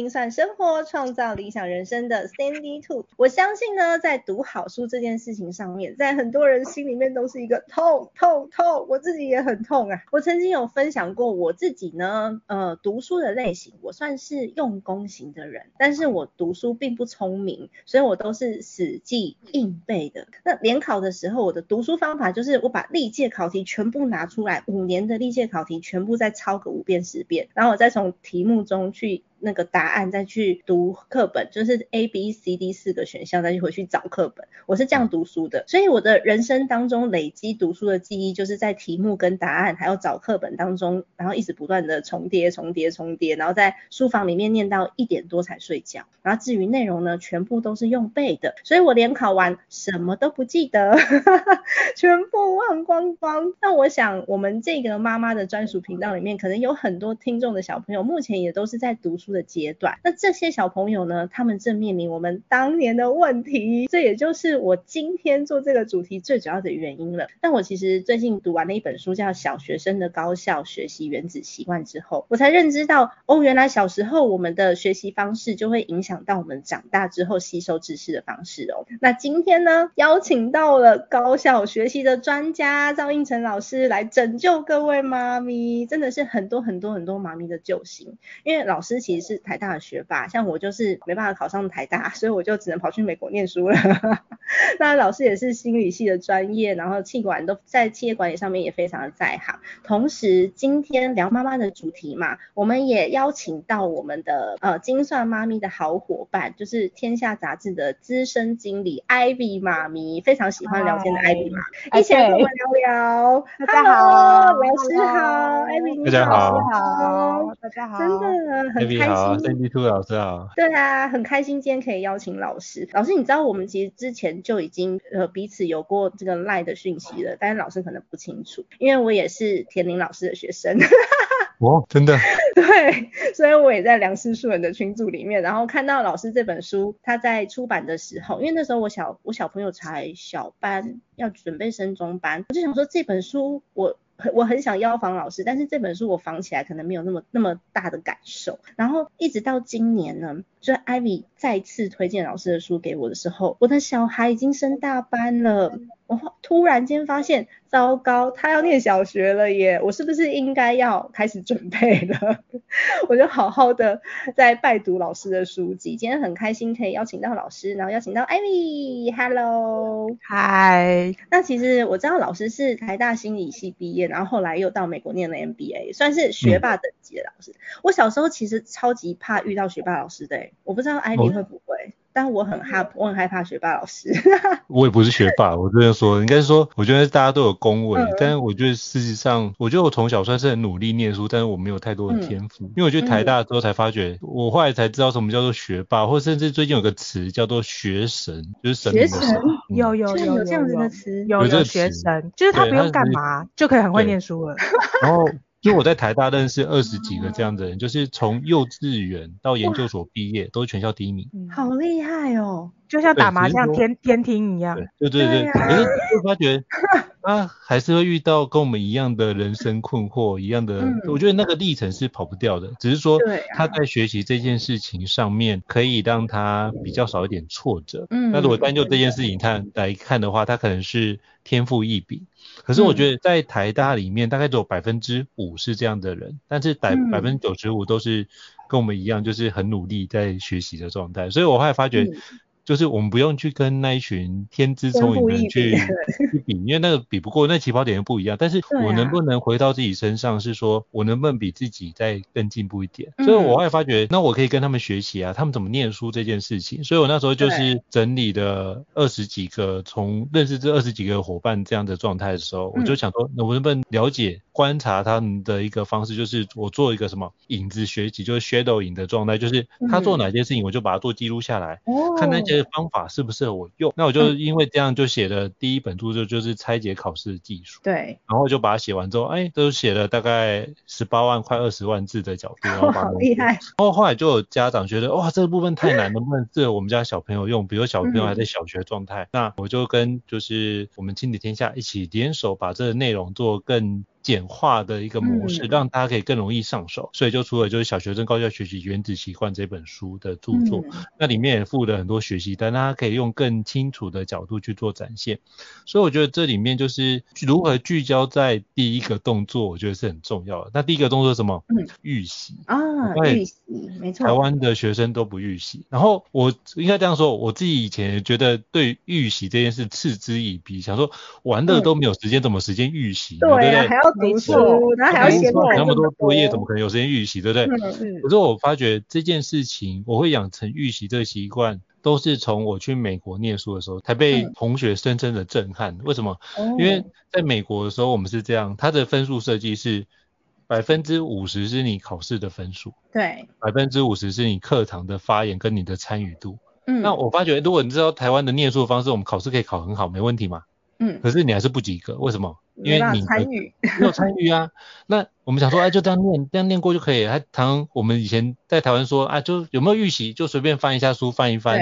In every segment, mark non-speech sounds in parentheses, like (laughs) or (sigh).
精算生活、创造理想人生的 Sandy Two。我相信呢，在读好书这件事情上面，在很多人心里面都是一个痛痛痛。我自己也很痛啊。我曾经有分享过我自己呢，呃，读书的类型，我算是用功型的人，但是我读书并不聪明，所以我都是死记硬背的。那联考的时候，我的读书方法就是我把历届考题全部拿出来，五年的历届考题全部再抄个五遍十遍，然后我再从题目中去。那个答案再去读课本，就是 A B C D 四个选项再去回去找课本，我是这样读书的。所以我的人生当中累积读书的记忆，就是在题目跟答案还有找课本当中，然后一直不断的重叠重叠重叠，然后在书房里面念到一点多才睡觉。然后至于内容呢，全部都是用背的，所以我联考完什么都不记得，(laughs) 全部忘光光。那我想我们这个妈妈的专属频道里面，可能有很多听众的小朋友，目前也都是在读书的阶段，那这些小朋友呢，他们正面临我们当年的问题，这也就是我今天做这个主题最主要的原因了。但我其实最近读完了一本书，叫《小学生的高效学习原子习惯》之后，我才认知到，哦，原来小时候我们的学习方式就会影响到我们长大之后吸收知识的方式哦。那今天呢，邀请到了高效学习的专家赵胤丞老师来拯救各位妈咪，真的是很多很多很多妈咪的救星，因为老师其实是台大的学霸，像我就是没办法考上台大，所以我就只能跑去美国念书了。(laughs) 那老师也是心理系的专业，然后企管都在企业管理上面也非常的在行。同时，今天聊妈妈的主题嘛，我们也邀请到我们的呃精算妈咪的好伙伴，就是天下杂志的资深经理 Ivy 妈咪，非常喜欢聊天的 Ivy 妈一起来跟我们聊聊。大家好，老师好，Ivy 大家好，好，大家好，真的很开心。Sandy Two 老师好，对啊，很开心今天可以邀请老师。老师，你知道我们其实之前就已经呃彼此有过这个 LINE 的讯息了，但是老师可能不清楚，因为我也是田林老师的学生。(laughs) 哦，真的？对，所以我也在梁思树人的群组里面，然后看到老师这本书他在出版的时候，因为那时候我小我小朋友才小班，要准备升中班，我就想说这本书我。我很想邀访老师，但是这本书我访起来可能没有那么那么大的感受。然后一直到今年呢，就 Ivy 再次推荐老师的书给我的时候，我的小孩已经升大班了。我突然间发现，糟糕，他要念小学了耶！我是不是应该要开始准备了？(laughs) 我就好好的在拜读老师的书籍。今天很开心可以邀请到老师，然后邀请到艾米，Hello，嗨。那其实我知道老师是台大心理系毕业，然后后来又到美国念了 MBA，算是学霸等级的老师。嗯、我小时候其实超级怕遇到学霸老师的，我不知道艾米会不会。但我很害我很害怕学霸老师。(laughs) 我也不是学霸，(laughs) 我这样说，应该是说，我觉得大家都有恭维，嗯、但是我觉得事实上，我觉得我从小算是很努力念书，但是我没有太多的天赋。嗯、因为我去台大之后才发觉，嗯、我后来才知道什么叫做学霸，或甚至最近有个词叫做学神，就是神的神。学神、嗯、有有有有这样子的词，有有学神，就是他不用干嘛就可以很会念书了。(laughs) 然后。就我在台大认识二十几个这样的人，就是从幼稚园到研究所毕业，都是全校第一名。好厉害哦！就像打麻将天天听一样。对对对，可是就发觉他 (laughs) 还是会遇到跟我们一样的人生困惑，一样的。我觉得那个历程是跑不掉的，只是说他在学习这件事情上面可以让他比较少一点挫折。嗯。那如果单就这件事情看来看的话，他可能是天赋异禀。可是我觉得在台大里面，大概只有百分之五是这样的人，但是百百分之九十五都是跟我们一样，就是很努力在学习的状态。所以我后来发觉。就是我们不用去跟那一群天资聪颖的人去 (laughs) 去比，因为那个比不过，那起跑点又不一样。但是我能不能回到自己身上，是说我能不能比自己再更进步一点？所以我后来发觉，那我可以跟他们学习啊，他们怎么念书这件事情。所以我那时候就是整理的二十几个，从认识这二十几个伙伴这样的状态的时候，我就想说，那我能不能了解？观察他们的一个方式，就是我做一个什么影子学习，就是 shadowing 的状态，就是他做哪件事情，我就把它做记录下来，嗯、看那些方法适不适合我用。那我就因为这样就写了第一本着，就就是拆解考试的技术。对。然后就把它写完之后，哎，都写了大概十八万快二十万字的角度，然后把它 (laughs) 好厉害。然后后来就有家长觉得，哇，这个部分太难，能不能适合我们家小朋友用？比如小朋友还在小学状态，嗯、那我就跟就是我们亲子天下一起联手，把这个内容做更。简化的一个模式，让大家可以更容易上手，所以就出了就是《小学生高效学习原子习惯》这本书的著作，那里面也附了很多学习单，大家可以用更清楚的角度去做展现。所以我觉得这里面就是如何聚焦在第一个动作，我觉得是很重要的。那第一个动作是什么？嗯，预习啊，预习，没错。台湾的学生都不预习，然后我应该这样说，我自己以前觉得对预习这件事嗤之以鼻，想说玩的都没有时间，怎么时间预习？对不对？读书，然后还要写那么多作业，怎么可能有时间预习，对不对？嗯、可是我发觉这件事情，我会养成预习这个习惯，都是从我去美国念书的时候才被同学深深的震撼。嗯、为什么？因为在美国的时候，我们是这样，它的分数设计是百分之五十是你考试的分数，对，百分之五十是你课堂的发言跟你的参与度。嗯，那我发觉，如果你知道台湾的念书的方式，我们考试可以考很好，没问题嘛。嗯，可是你还是不及格，为什么？因为你参与，没有参与啊。那我们想说，哎，就这样念，这样念过就可以了。还常我们以前在台湾说，啊，就有没有预习，就随便翻一下书，翻一翻，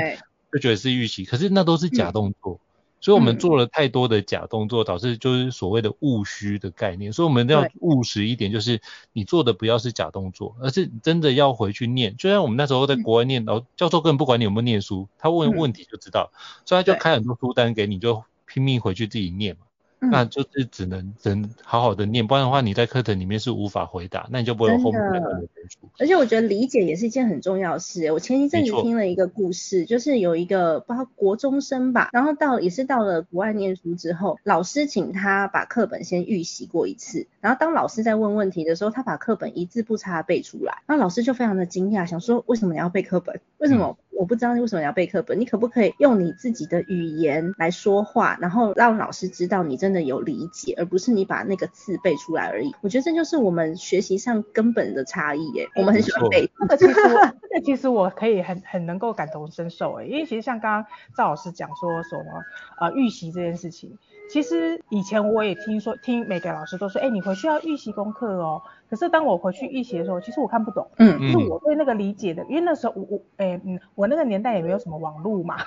就觉得是预习。可是那都是假动作，嗯、所以我们做了太多的假动作，导致就是所谓的务虚的概念。所以我们要务实一点，就是你做的不要是假动作，而是真的要回去念。就像我们那时候在国外念，然后、嗯、教授根本不管你有没有念书，他问问题就知道，嗯、所以他就开很多书单给你，就拼命回去自己念嘛。那就是只能只能好好的念，不然的话你在课程里面是无法回答，那你就不会有后面的分数。而且我觉得理解也是一件很重要的事。我前一阵子听了一个故事，就是有一个不知道国中生吧，然后到也是到了国外念书之后，老师请他把课本先预习过一次，然后当老师在问问题的时候，他把课本一字不差背出来，那老师就非常的惊讶，想说为什么你要背课本？为什么？嗯我不知道你为什么要背课本，你可不可以用你自己的语言来说话，然后让老师知道你真的有理解，而不是你把那个字背出来而已。我觉得这就是我们学习上根本的差异耶。我们很喜欢背，这个其实我，这个其实我可以很很能够感同身受诶，因为其实像刚刚赵老师讲说什么呃预习这件事情，其实以前我也听说听每个老师都说，哎，你回去要预习功课哦。可是当我回去预习的时候，其实我看不懂，嗯，就是我对那个理解的，因为那时候我我哎嗯，我那个年代也没有什么网络嘛，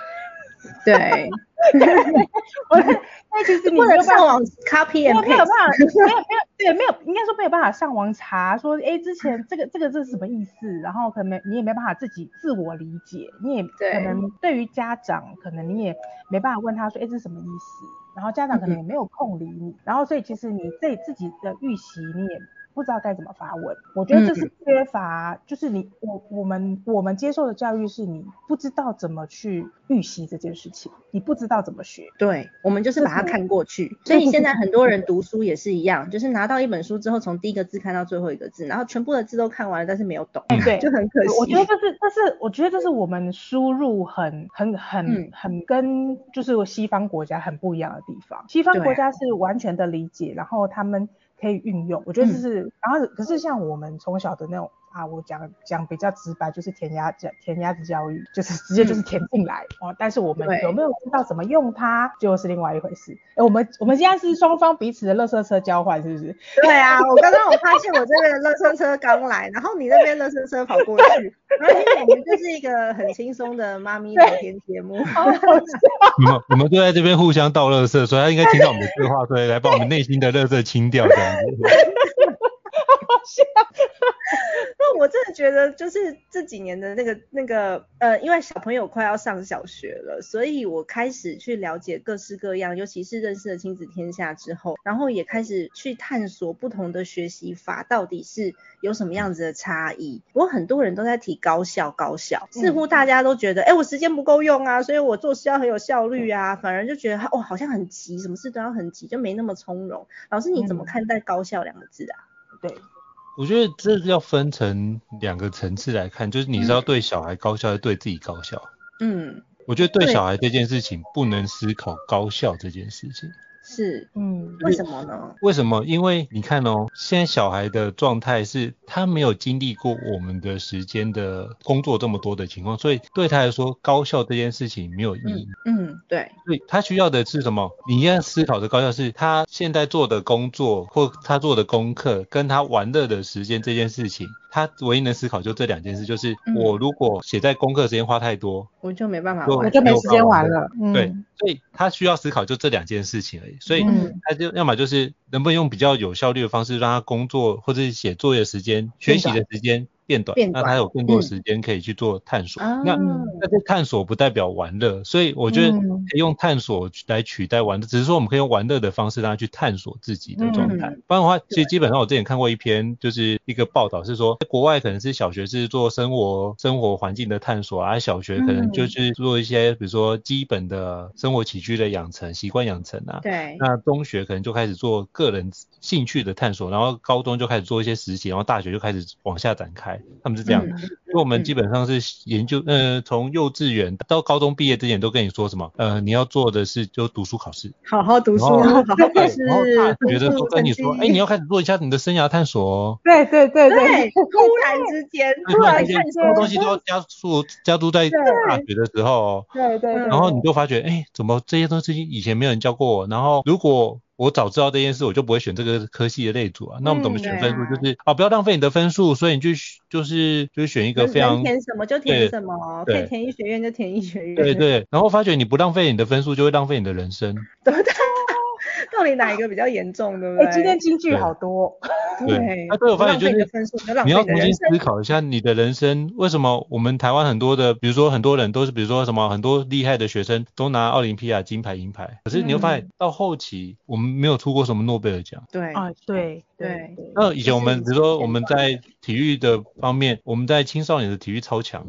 (laughs) 对，(laughs) 我那其实你没有上网 copy，没有办法，没有没有对，没有应该说没有办法上网查说，哎，之前这个这个这是什么意思？然后可能你也没办法自己自我理解，你也可能对于家长，可能你也没办法问他说，哎，这是什么意思？然后家长可能也没有空理你，然后所以其实你对自己的预习你也。不知道该怎么发问。我觉得这是缺乏，嗯、就是你我我们我们接受的教育是你不知道怎么去预习这件事情，你不知道怎么学。对，我们就是把它看过去。所以现 (laughs) 在很多人读书也是一样，就是拿到一本书之后，从第一个字看到最后一个字，然后全部的字都看完了，但是没有懂，对，(laughs) 就很可惜。我觉得这是这是我觉得这是我们输入很很很、嗯、很跟就是西方国家很不一样的地方。西方国家是完全的理解，然后他们。可以运用，我觉得这是，嗯、然后可是像我们从小的那种啊，我讲讲比较直白，就是填鸭教填鸭子教育，就是直接就是填进来哦、嗯。但是我们有没有知道怎么用它，就是另外一回事。哎，我们我们现在是双方彼此的垃圾车交换，是不是？(laughs) 对啊，我刚刚我发现我这边的垃圾车刚来，然后你那边垃圾车跑过去，然后因为我们就是一个很轻松的妈咪聊天节目。好好笑。(laughs) 你们你们都在这边互相倒垃圾，所以他应该听到我们的对话，所以来把我们内心的垃圾清掉这样子。(laughs) 好笑。觉得，就是这几年的那个那个呃，因为小朋友快要上小学了，所以我开始去了解各式各样，尤其是认识了亲子天下之后，然后也开始去探索不同的学习法到底是有什么样子的差异。我很多人都在提高效，高效，似乎大家都觉得，哎、我时间不够用啊，所以我做事要很有效率啊，反而就觉得，哦，好像很急，什么事都要很急，就没那么从容。老师你怎么看待高效两个字啊？嗯、对。我觉得这要分成两个层次来看，就是你是要对小孩高效，还是对自己高效？嗯，我觉得对小孩这件事情不能思考高效这件事情。是，嗯，为什么呢？为什么？因为你看哦，现在小孩的状态是他没有经历过我们的时间的工作这么多的情况，所以对他来说，高效这件事情没有意义。嗯，嗯，对。所以他需要的是什么？你要思考的高效是他现在做的工作或他做的功课跟他玩乐的时间这件事情。他唯一能思考就这两件事，就是我如果写在功课时间花太多，我就没办法，我就没时间玩了。对，所以他需要思考就这两件事情而已。所以他就要么就是能不能用比较有效率的方式让他工作或者是写作业时间、学习的时间。变短，那他有更多时间可以去做探索。嗯、那那这探索不代表玩乐，所以我觉得可以用探索来取代玩乐，嗯、只是说我们可以用玩乐的方式让他去探索自己的状态。不然的话，其实基本上我之前看过一篇，就是一个报道是说，国外可能是小学是做生活生活环境的探索，而小学可能就是做一些比如说基本的生活起居的养成、习惯养成啊。对。那中学可能就开始做个人兴趣的探索，然后高中就开始做一些实习，然后大学就开始往下展开。他们是这样，因为我们基本上是研究，呃，从幼稚园到高中毕业之前都跟你说什么，呃，你要做的是就读书考试，好好读书，好好考试。然后大学的时候跟你说，哎，你要开始做一下你的生涯探索哦。对对对对，突然之间，突然之间，什么东西都要加速加速在大学的时候，对对。然后你就发觉，哎，怎么这些东西以前没有人教过我？然后如果我早知道这件事，我就不会选这个科系的类组啊。那我们怎么选分数？就是啊，不要浪费你的分数，所以你就就是就是选一个非常填什么就填什么，可以填医学院就填医学院。对对，然后发觉你不浪费你的分数，就会浪费你的人生。对 (laughs) 对。到底哪一个比较严重，对不对？今天金句好多。对，那对我发现就是你要重新思考一下你的人生，为什么我们台湾很多的，比如说很多人都是，比如说什么很多厉害的学生都拿奥林匹亚金牌、银牌，可是你会发现到后期我们没有出过什么诺贝尔奖。对啊，对对。那以前我们比如说我们在体育的方面，我们在青少年的体育超强。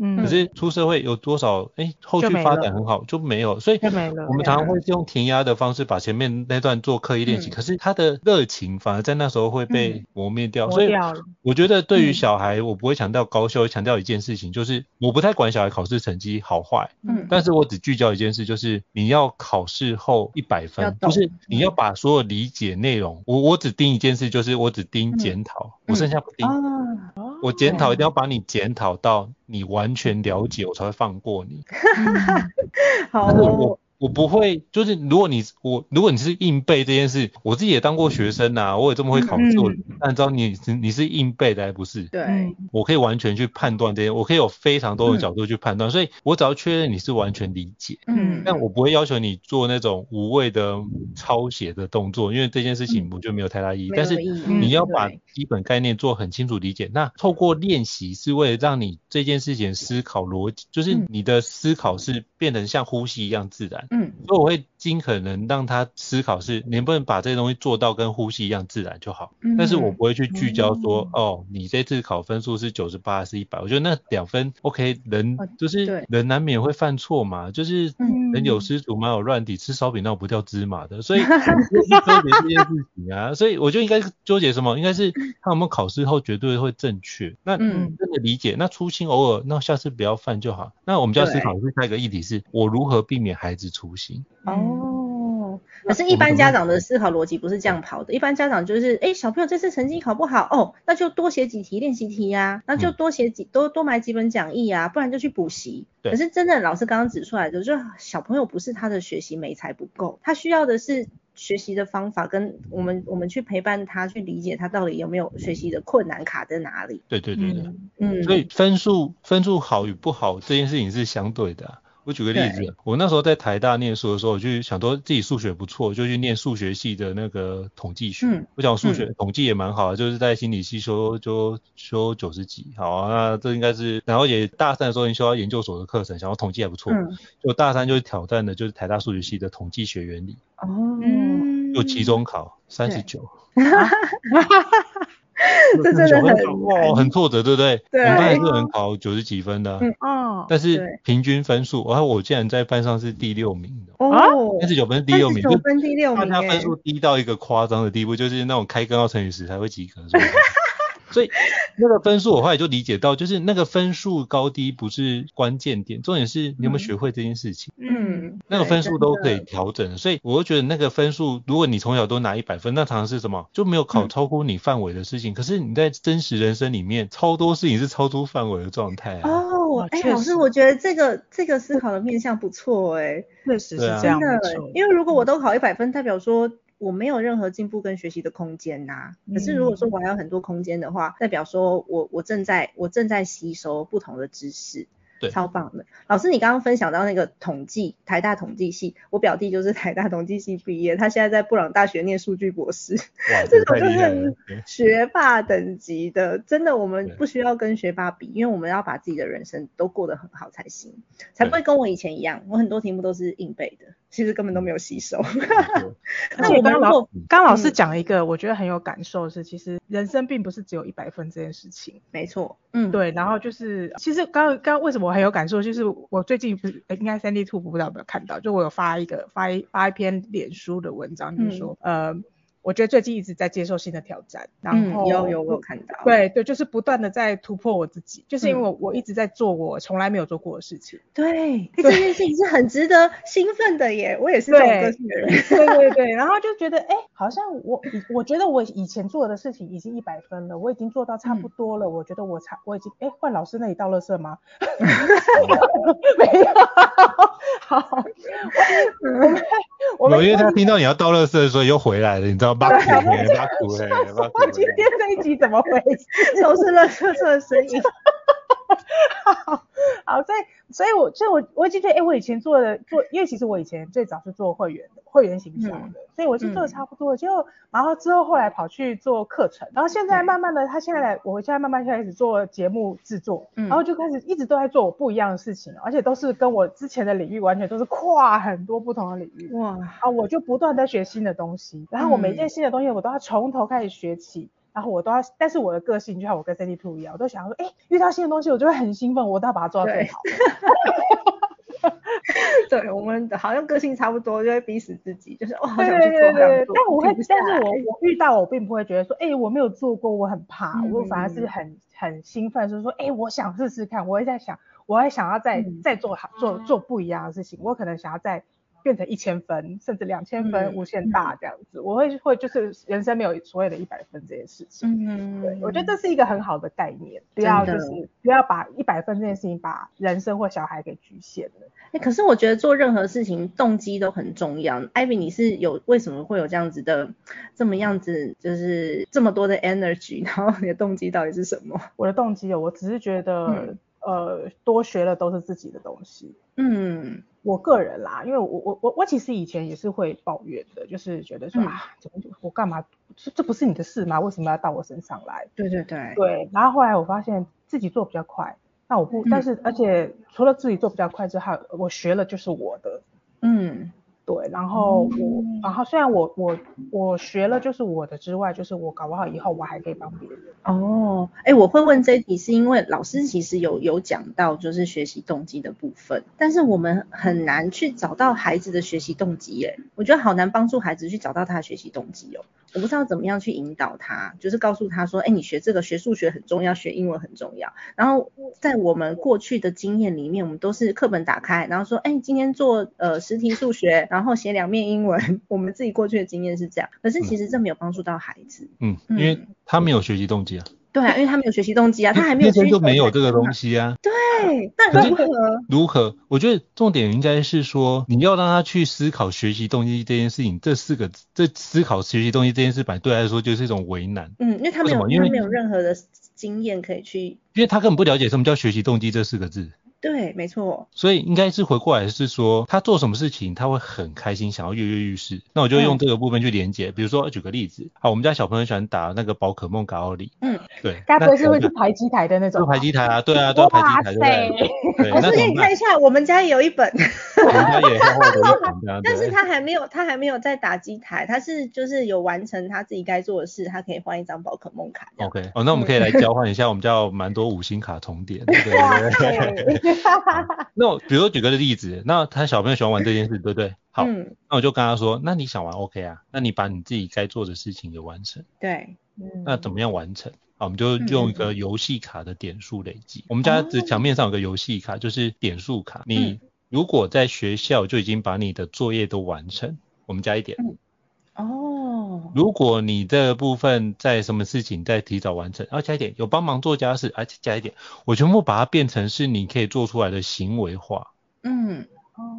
嗯，可是出社会有多少？哎、欸，后续发展很好就没，有，所以我们常常会用填鸭的方式把前面那段做刻意练习，嗯、可是他的热情反而在那时候会被磨灭掉。嗯、所以我觉得对于小孩，我不会强调高效，强调一件事情，就是我不太管小孩考试成绩好坏，嗯，但是我只聚焦一件事，就是你要考试后一百分，就是你要把所有理解内容，我我只盯一件事，就是我只盯检讨，嗯、我剩下不盯。嗯啊我检讨一定要把你检讨到你完全了解，我才会放过你。(laughs) 好哦。我不会，就是如果你我如果你是硬背这件事，我自己也当过学生呐、啊，我也这么会考试，我按照你你是硬背的还不是？对，我可以完全去判断这些，我可以有非常多的角度去判断，嗯、所以我只要确认你是完全理解，嗯，但我不会要求你做那种无谓的抄写的动作，因为这件事情我就没有太大意义。嗯、但是你要把基本概念做很清楚理解，那透过练习是为了让你这件事情思考逻辑，就是你的思考是变得像呼吸一样自然。嗯，所以我会尽可能让他思考是能不能把这些东西做到跟呼吸一样自然就好。嗯，但是我不会去聚焦说，嗯、哦，你这次考分数是九十八还是一百？我觉得那两分 OK，人就是人难免会犯错嘛，就是人有失足，马有乱底，吃烧饼闹不掉芝麻的，(laughs) 所以纠结这件事情啊，所以我就应该纠结什么？应该是他有没有考试后绝对会正确？那真的理解，那粗心偶尔，那下次不要犯就好。那我们就要思考的是下一个议题是，我如何避免孩子粗心？哦，可是，一般家长的思考逻辑不是这样跑的。一般家长就是，哎，小朋友这次成绩考不好，哦，那就多写几题练习题呀，那就多写几多多买几本讲义啊，不然就去补习。可是真的，老师刚刚指出来的，就是小朋友不是他的学习没才不够，他需要的是学习的方法，跟我们我们去陪伴他，去理解他到底有没有学习的困难卡在哪里。对对对对，嗯，所以分数分数好与不好这件事情是相对的啊。我举个例子，我那时候在台大念书的时候，我就想说自己数学不错，就去念数学系的那个统计学。嗯、我想数学、嗯、统计也蛮好的，就是在心理系修就修九十几，好啊，那这应该是，然后也大三的时候已经修到研究所的课程，想说统计还不错，嗯、就大三就挑战的就是台大数学系的统计学原理。哦，就期中考三十九。(laughs) (laughs) (laughs) 这真的很哦，很挫折，对不对？对。我们班也是能考九十几分的。嗯哦。但是平均分数，然后我竟然在班上是第六名的。哦。三十九分是第六名。九分第六名。他分数低到一个夸张的地步，就是那种开根号乘以十才会及格。所以那个分数我后来就理解到，就是那个分数高低不是关键点，重点是你有没有学会这件事情。嗯，那个分数都可以调整，所以我就觉得那个分数，如果你从小都拿一百分，那常常是什么？就没有考超过你范围的事情。嗯、可是你在真实人生里面，超多事情是超出范围的状态啊。哦，哎、欸，老师，我觉得这个这个思考的面向不错、欸，哎，确实是这样的。因为如果我都考一百分，代表说。我没有任何进步跟学习的空间呐、啊。可是如果说我还有很多空间的话，代表说我我正在我正在吸收不同的知识。对超棒的，老师，你刚刚分享到那个统计，台大统计系，我表弟就是台大统计系毕业，他现在在布朗大学念数据博士，这种就是学霸等级的，真的我们不需要跟学霸比，因为我们要把自己的人生都过得很好才行，才不会跟我以前一样，我很多题目都是硬背的，其实根本都没有吸收。(laughs) (laughs) 那我刚老刚老师讲一个，我觉得很有感受是，其实人生并不是只有一百分这件事情，没错，嗯，对，然后就是其实刚刚为什么？我很有感受，就是我最近不是应该 Sandy2 不知道有没有看到，就我有发一个发一发一篇脸书的文章，就是说、嗯、呃。我觉得最近一直在接受新的挑战，然后、嗯、有有我看到，对对，就是不断的在突破我自己，就是因为我、嗯、我一直在做我从来没有做过的事情。对，对 (laughs) 这件事情是很值得兴奋的耶，我也是这种个性的人。对对对，然后就觉得哎，好像我我觉得我以前做的事情已经一百分了，我已经做到差不多了，嗯、我觉得我差我已经哎换老师那里倒垃圾吗？(laughs) 没有，好，我们因为他听到你要倒垃圾，所以又回来了，你知道。巴苦嘿，巴苦嘿，巴苦。今天这一集怎么回事？都是乐色色的声音。好，(laughs) 好，所以，所以我，所以我，我已经觉得，哎，我以前做的做，因为其实我以前最早是做会员的，会员形象的，嗯、所以我就做的差不多了。就、嗯、然后之后后来跑去做课程，然后现在慢慢的，他现在来，我现在慢慢开始做节目制作，嗯、然后就开始一直都在做我不一样的事情，而且都是跟我之前的领域完全都是跨很多不同的领域。哇，啊，我就不断在学新的东西，然后我每一件新的东西我都要从头开始学起。然后我都要，但是我的个性就像我跟 Sandy Two 一样，我都想要说，哎，遇到新的东西，我就会很兴奋，我都要把它做到最好。对，(laughs) 对，我们好像个性差不多，就会逼死自己，就是哦，好想去做，对对对对，但我会，但是我我遇到我并不会觉得说，哎，我没有做过，我很怕，嗯、我反而是很很兴奋，就是说，哎，我想试试看，我会在想，我还想要再、嗯、再做好，做做不一样的事情，我可能想要再。变成一千分，甚至两千分，无限大这样子，嗯、我会会就是人生没有所谓的一百分这件事情。嗯，对，我觉得这是一个很好的概念，不要就是不要把一百分这件事情把人生或小孩给局限了。哎、欸，可是我觉得做任何事情动机都很重要。Ivy，你是有为什么会有这样子的这么样子，就是这么多的 energy，然后你的动机到底是什么？我的动机哦，我只是觉得。嗯呃，多学的都是自己的东西。嗯，我个人啦，因为我我我我其实以前也是会抱怨的，就是觉得说、嗯、啊，怎么我干嘛？这这不是你的事吗？为什么要到我身上来？对对对。对，然后后来我发现自己做比较快，那我不，嗯、但是而且除了自己做比较快之外，我学了就是我的。嗯。对，然后我，嗯、然后虽然我我我学了就是我的之外，就是我搞不好以后我还可以帮别人。哦，哎，我会问这一题是因为老师其实有有讲到就是学习动机的部分，但是我们很难去找到孩子的学习动机耶，我觉得好难帮助孩子去找到他的学习动机哦。我不知道怎么样去引导他，就是告诉他说，哎，你学这个学数学很重要，学英文很重要。然后在我们过去的经验里面，我们都是课本打开，然后说，哎，今天做呃十题数学，然后写两面英文。(laughs) 我们自己过去的经验是这样，可是其实这没有帮助到孩子。嗯，因为他没有学习动机啊。对啊，因为他没有学习动机啊，他还没有学习。就没有这个东西啊。对，那如何？如何？我觉得重点应该是说，你要让他去思考学习动机这件事情。这四个，这思考学习动机这件事，本来对他来说就是一种为难。嗯，因为他没有，因为没有任何的经验可以去。因为他根本不了解什么叫学习动机这四个字。对，没错。所以应该是回过来是说，他做什么事情他会很开心，想要跃跃欲试。那我就用这个部分去连接，嗯、比如说举个例子，好，我们家小朋友喜欢打那个宝可梦卡奥里。嗯，对。该不会是会去排机台的那种？就排机台啊，对啊，都排机台。哇塞！我是给你看一下，我们家也有一本。我们家也厚厚的一本。(laughs) 但是他还没有，他还没有在打机台，他是就是有完成他自己该做的事，他可以换一张宝可梦卡。OK，哦，那我们可以来交换一下，我们家有蛮多五星卡重叠。对对对。(laughs) (laughs) 那我比如说举个例子，那他小朋友喜欢玩这件事，对不对？好，嗯、那我就跟他说，那你想玩 OK 啊？那你把你自己该做的事情给完成。对，嗯、那怎么样完成？好，我们就用一个游戏卡的点数累积。嗯、我们家的墙面上有个游戏卡，就是点数卡。嗯、你如果在学校就已经把你的作业都完成，我们加一点。嗯哦，如果你这个部分在什么事情再提早完成，然后加一点，有帮忙做家事，而且加一点，我全部把它变成是你可以做出来的行为化。嗯，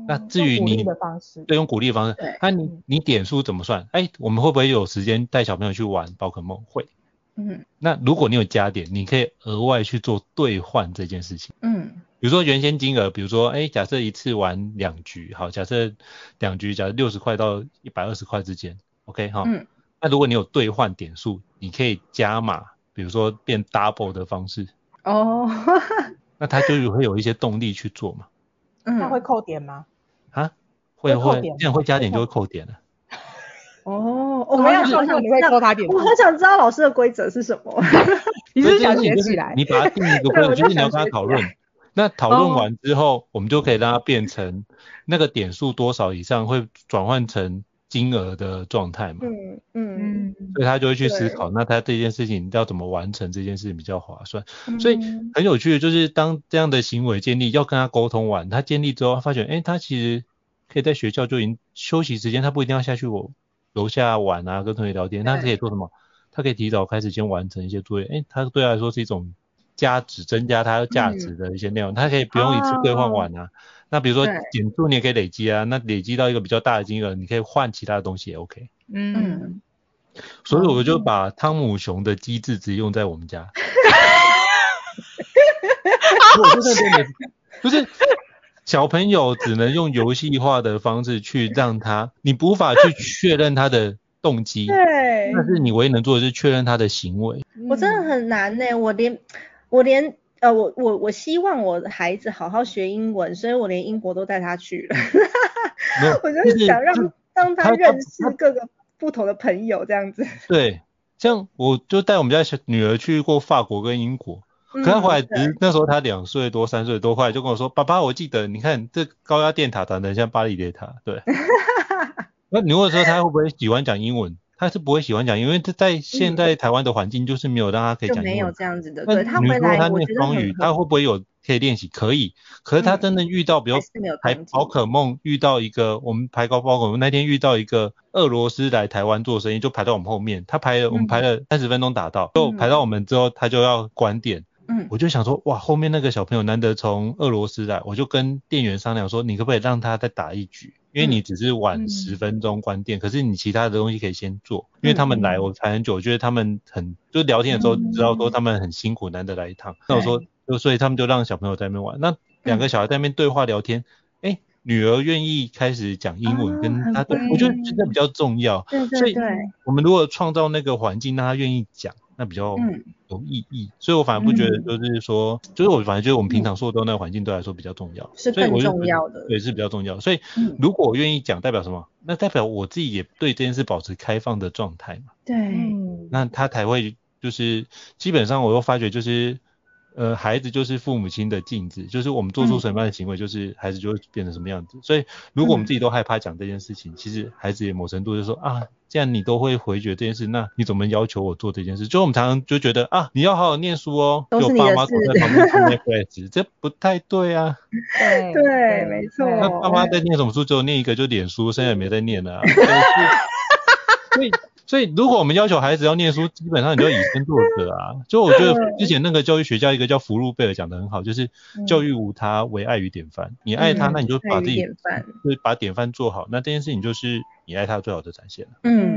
那至于你的方式，对，用鼓励的方式，那你你点数怎么算？哎，我们会不会有时间带小朋友去玩宝可梦？会。嗯，那如果你有加点，你可以额外去做兑换这件事情。嗯。比如说原先金额，比如说，哎，假设一次玩两局，好，假设两局，假设六十块到一百二十块之间，OK 哈。嗯。那如果你有兑换点数，你可以加码，比如说变 double 的方式。哦。(laughs) 那他就会有一些动力去做嘛。嗯。他会扣点吗？啊？会会，这样会加点就会扣点了。哦，我没有说你会扣他点。我很想知道老师的规则是什么。(laughs) 你是想学起来？你把它定一个规则，(laughs) 就是你要跟他讨论。那讨论完之后，oh. 我们就可以让它变成那个点数多少以上会转换成金额的状态嘛？嗯嗯，所以他就会去思考，那他这件事情要怎么完成这件事情比较划算？嗯、所以很有趣的就是当这样的行为建立，要跟他沟通完，他建立之后，他发觉，哎，他其实可以在学校就已经休息时间，他不一定要下去我楼下玩啊，跟同学聊天，他可以做什么？他可以提早开始先完成一些作业，哎，他对他来说是一种。价值增加他价值的一些内容，嗯、它可以不用一次兑换完啊。哦、那比如说点数你也可以累积啊，那累积到一个比较大的金额，你可以换其他的东西也 OK。嗯。所以我就把汤姆熊的机制直接用在我们家。(laughs) 我真的真的不是小朋友只能用游戏化的方式去让他，(laughs) 你无法去确认他的动机。对。但是你唯一能做的是确认他的行为。我真的很难呢，我连。我连呃，我我我希望我的孩子好好学英文，所以我连英国都带他去了。有 (laughs) 我就是想让让他认识各个不同的朋友这样子。对，像我就带我们家小女儿去过法国跟英国，可是他回来只是那时候他两岁多三岁多，后来就跟我说：“爸爸，我记得你看这高压电塔长得像巴黎铁塔。”对。(laughs) 那你问说他会不会喜欢讲英文？他是不会喜欢讲，因为他在现在台湾的环境就是没有让他可以讲英文。就没有这样子的。对，他回来他念双语，他会不会有可以练习？可以。可是他真的遇到，比如排宝可梦遇到一个，我们排高宝可梦那天遇到一个俄罗斯来台湾做生意，就排到我们后面。他排了，我们排了三十分钟打到，就排到我们之后，他就要关店。嗯。我就想说，哇，后面那个小朋友难得从俄罗斯来，我就跟店员商量说，你可不可以让他再打一局？因为你只是晚十分钟关店，嗯、可是你其他的东西可以先做。因为他们来我才很久，我觉得他们很就聊天的时候知道说他们很辛苦，难得来一趟。嗯、那我说就所以他们就让小朋友在那边玩。那两个小孩在那边对话聊天，哎、嗯，女儿愿意开始讲英文跟他对，我觉得这比较重要。对对对。所以我们如果创造那个环境，让他愿意讲，那比较有意义。嗯、所以我反而不觉得就是说，嗯、就是我反正觉得我们平常受到那个环境对来说比较重要，是更重要的，对，是比较重要。所以如果我愿意讲，代表什么？那代表我自己也对这件事保持开放的状态嘛。对，那他才会就是基本上我又发觉就是。呃，孩子就是父母亲的镜子，就是我们做出什么样的行为，就是孩子就会变成什么样子。嗯、所以，如果我们自己都害怕讲这件事情，嗯、其实孩子也某程度就说啊，既然你都会回绝这件事，那你怎么要求我做这件事？就我们常常就觉得啊，你要好好念书哦。就爸妈躲在 (laughs) 旁边听 Netflix，这不太对啊。对 (laughs) 对，没错。那爸妈在念什么书？只有念一个，就脸书，现在也没在念了、(laughs) 啊。所以。所以，如果我们要求孩子要念书，基本上你就要以身作则啊。(laughs) 就我觉得之前那个教育学家一个叫福禄贝尔讲得很好，就是教育无他，唯爱与典范。你爱他，那你就把自己，就是把典范做好。那这件事情就是。你爱他最好的展现了。嗯，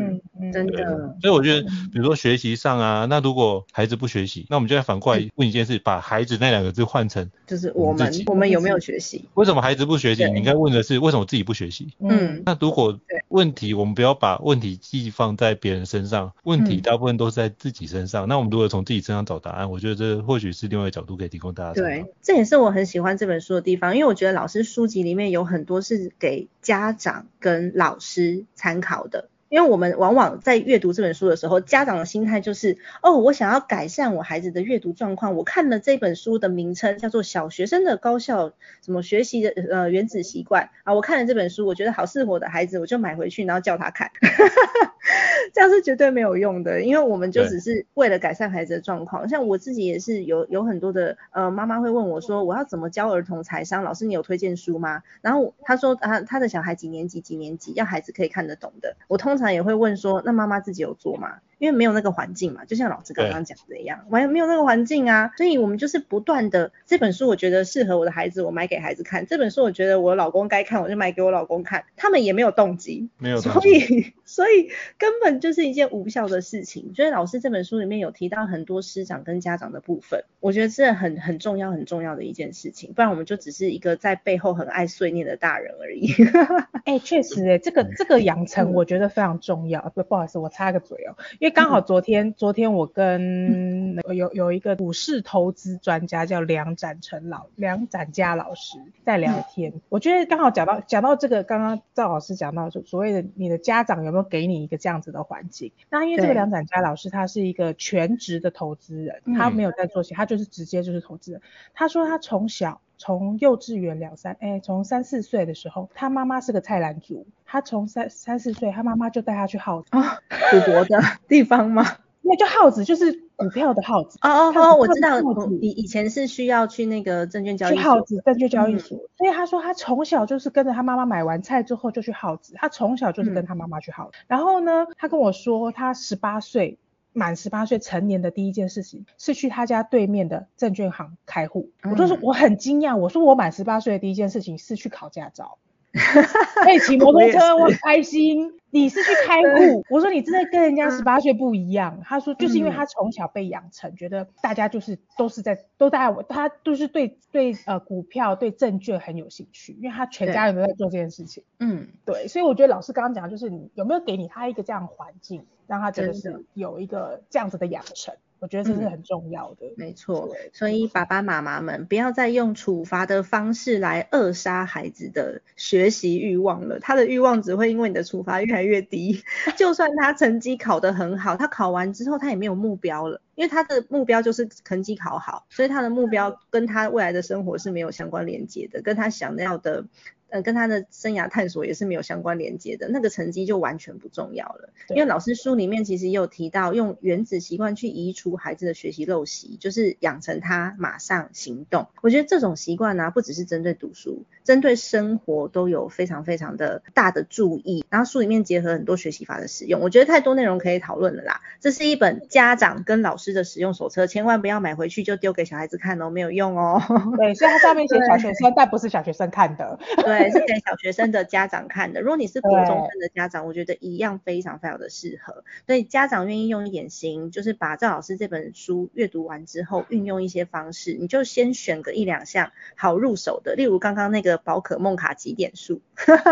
真的。所以我觉得，比如说学习上啊，那如果孩子不学习，那我们就要反过来问一件事，把孩子那两个字换成，就是我们，我们有没有学习？为什么孩子不学习？你应该问的是为什么自己不学习？嗯。那如果问题，我们不要把问题寄放在别人身上，问题大部分都是在自己身上。那我们如果从自己身上找答案，我觉得这或许是另外一个角度可以提供大家。对，这也是我很喜欢这本书的地方，因为我觉得老师书籍里面有很多是给家长跟老师参考的。因为我们往往在阅读这本书的时候，家长的心态就是，哦，我想要改善我孩子的阅读状况。我看了这本书的名称叫做《小学生的高效什么学习的呃原子习惯》啊，我看了这本书，我觉得好适合我的孩子，我就买回去，然后叫他看。这样是绝对没有用的，因为我们就只是为了改善孩子的状况。像我自己也是有有很多的呃妈妈会问我说，我要怎么教儿童财商？老师你有推荐书吗？然后他说他他的小孩几年级几年级，要孩子可以看得懂的。我通常也会问说，那妈妈自己有做吗？因为没有那个环境嘛，就像老师刚刚讲的一样，完全没有那个环境啊，所以我们就是不断的这本书，我觉得适合我的孩子，我买给孩子看；这本书我觉得我老公该看，我就买给我老公看。他们也没有动机，没有动机，所以 (laughs) 所以根本就是一件无效的事情。所以老师这本书里面有提到很多师长跟家长的部分，我觉得是很很重要很重要的一件事情，不然我们就只是一个在背后很爱碎念的大人而已。(laughs) 哎、欸，确实哎、欸，这个这个养成我觉得非常重要。不不好意思，我插个嘴哦，因为刚好昨天。昨天我跟有有一个股市投资专家叫梁展成老梁展佳老师在聊天，我觉得刚好讲到讲到这个，刚刚赵老师讲到所谓的你的家长有没有给你一个这样子的环境？那因为这个梁展佳老师他是一个全职的投资人，他没有在做戏，他就是直接就是投资人。他说他从小从幼稚园两三哎从三四岁的时候，他妈妈是个菜篮族，他从三三四岁他妈妈就带他去号啊。赌博的地方吗？(laughs) 那就耗子就是股票的耗子哦哦哦，我知道，以以前是需要去那个证券交易所，去耗子证券交易所，嗯、所以他说他从小就是跟着他妈妈买完菜之后就去耗子，他从小就是跟他妈妈去耗子。嗯、然后呢，他跟我说他十八岁满十八岁成年的第一件事情是去他家对面的证券行开户，嗯、我就是我很惊讶，我说我满十八岁的第一件事情是去考驾照。可 (laughs) 以骑摩托车，我很开心。你是去开 (laughs) 户，我说你真的跟人家十八岁不一样。他说就是因为他从小被养成，觉得大家就是都是在都在我，他都是对对呃股票对证券很有兴趣，因为他全家人都在做这件事情。嗯，对，所以我觉得老师刚刚讲的就是你有没有给你他一个这样环境，让他真的是有一个这样子的养成。我觉得这是很重要的，嗯、没错。所以爸爸妈妈们不要再用处罚的方式来扼杀孩子的学习欲望了，他的欲望只会因为你的处罚越来越低。(laughs) 就算他成绩考得很好，他考完之后他也没有目标了，因为他的目标就是成绩考好，所以他的目标跟他未来的生活是没有相关连接的，跟他想要的。呃，跟他的生涯探索也是没有相关连接的，那个成绩就完全不重要了。因为老师书里面其实也有提到，用原子习惯去移除孩子的学习陋习，就是养成他马上行动。我觉得这种习惯呢，不只是针对读书，针对生活都有非常非常的大的注意。然后书里面结合很多学习法的使用，我觉得太多内容可以讨论了啦。这是一本家长跟老师的使用手册，千万不要买回去就丢给小孩子看哦，没有用哦。(laughs) 对，所以它上面写小学生，但不是小学生看的。(laughs) 对。对，是给小学生的家长看的。如果你是国中生的家长，我觉得一样非常非常的适合。所以家长愿意用一点心，就是把赵老师这本书阅读完之后，运用一些方式，你就先选个一两项好入手的，例如刚刚那个宝可梦卡几点数，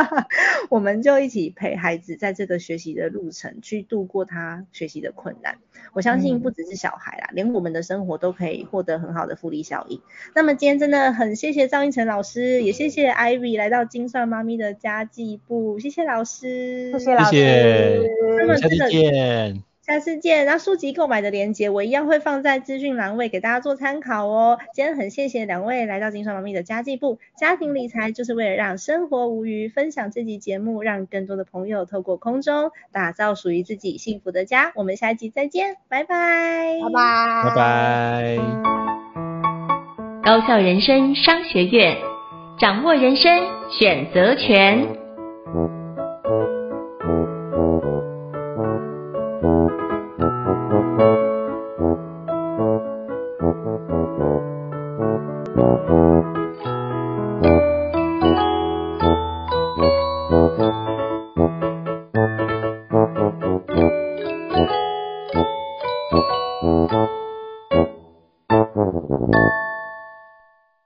(laughs) 我们就一起陪孩子在这个学习的路程去度过他学习的困难。我相信不只是小孩啦，嗯、连我们的生活都可以获得很好的复利效应。那么今天真的很谢谢张一成老师，也谢谢 Ivy 来到精算妈咪的家计部，谢谢老师，谢谢老师，那么下次见。下次见。那书籍购买的链接我一样会放在资讯栏位给大家做参考哦。今天很谢谢两位来到金算妈咪的家计部，家庭理财就是为了让生活无虞。分享这集节目，让更多的朋友透过空中打造属于自己幸福的家。我们下一集再见，拜拜，拜拜，拜拜。高校人生商学院，掌握人生选择权。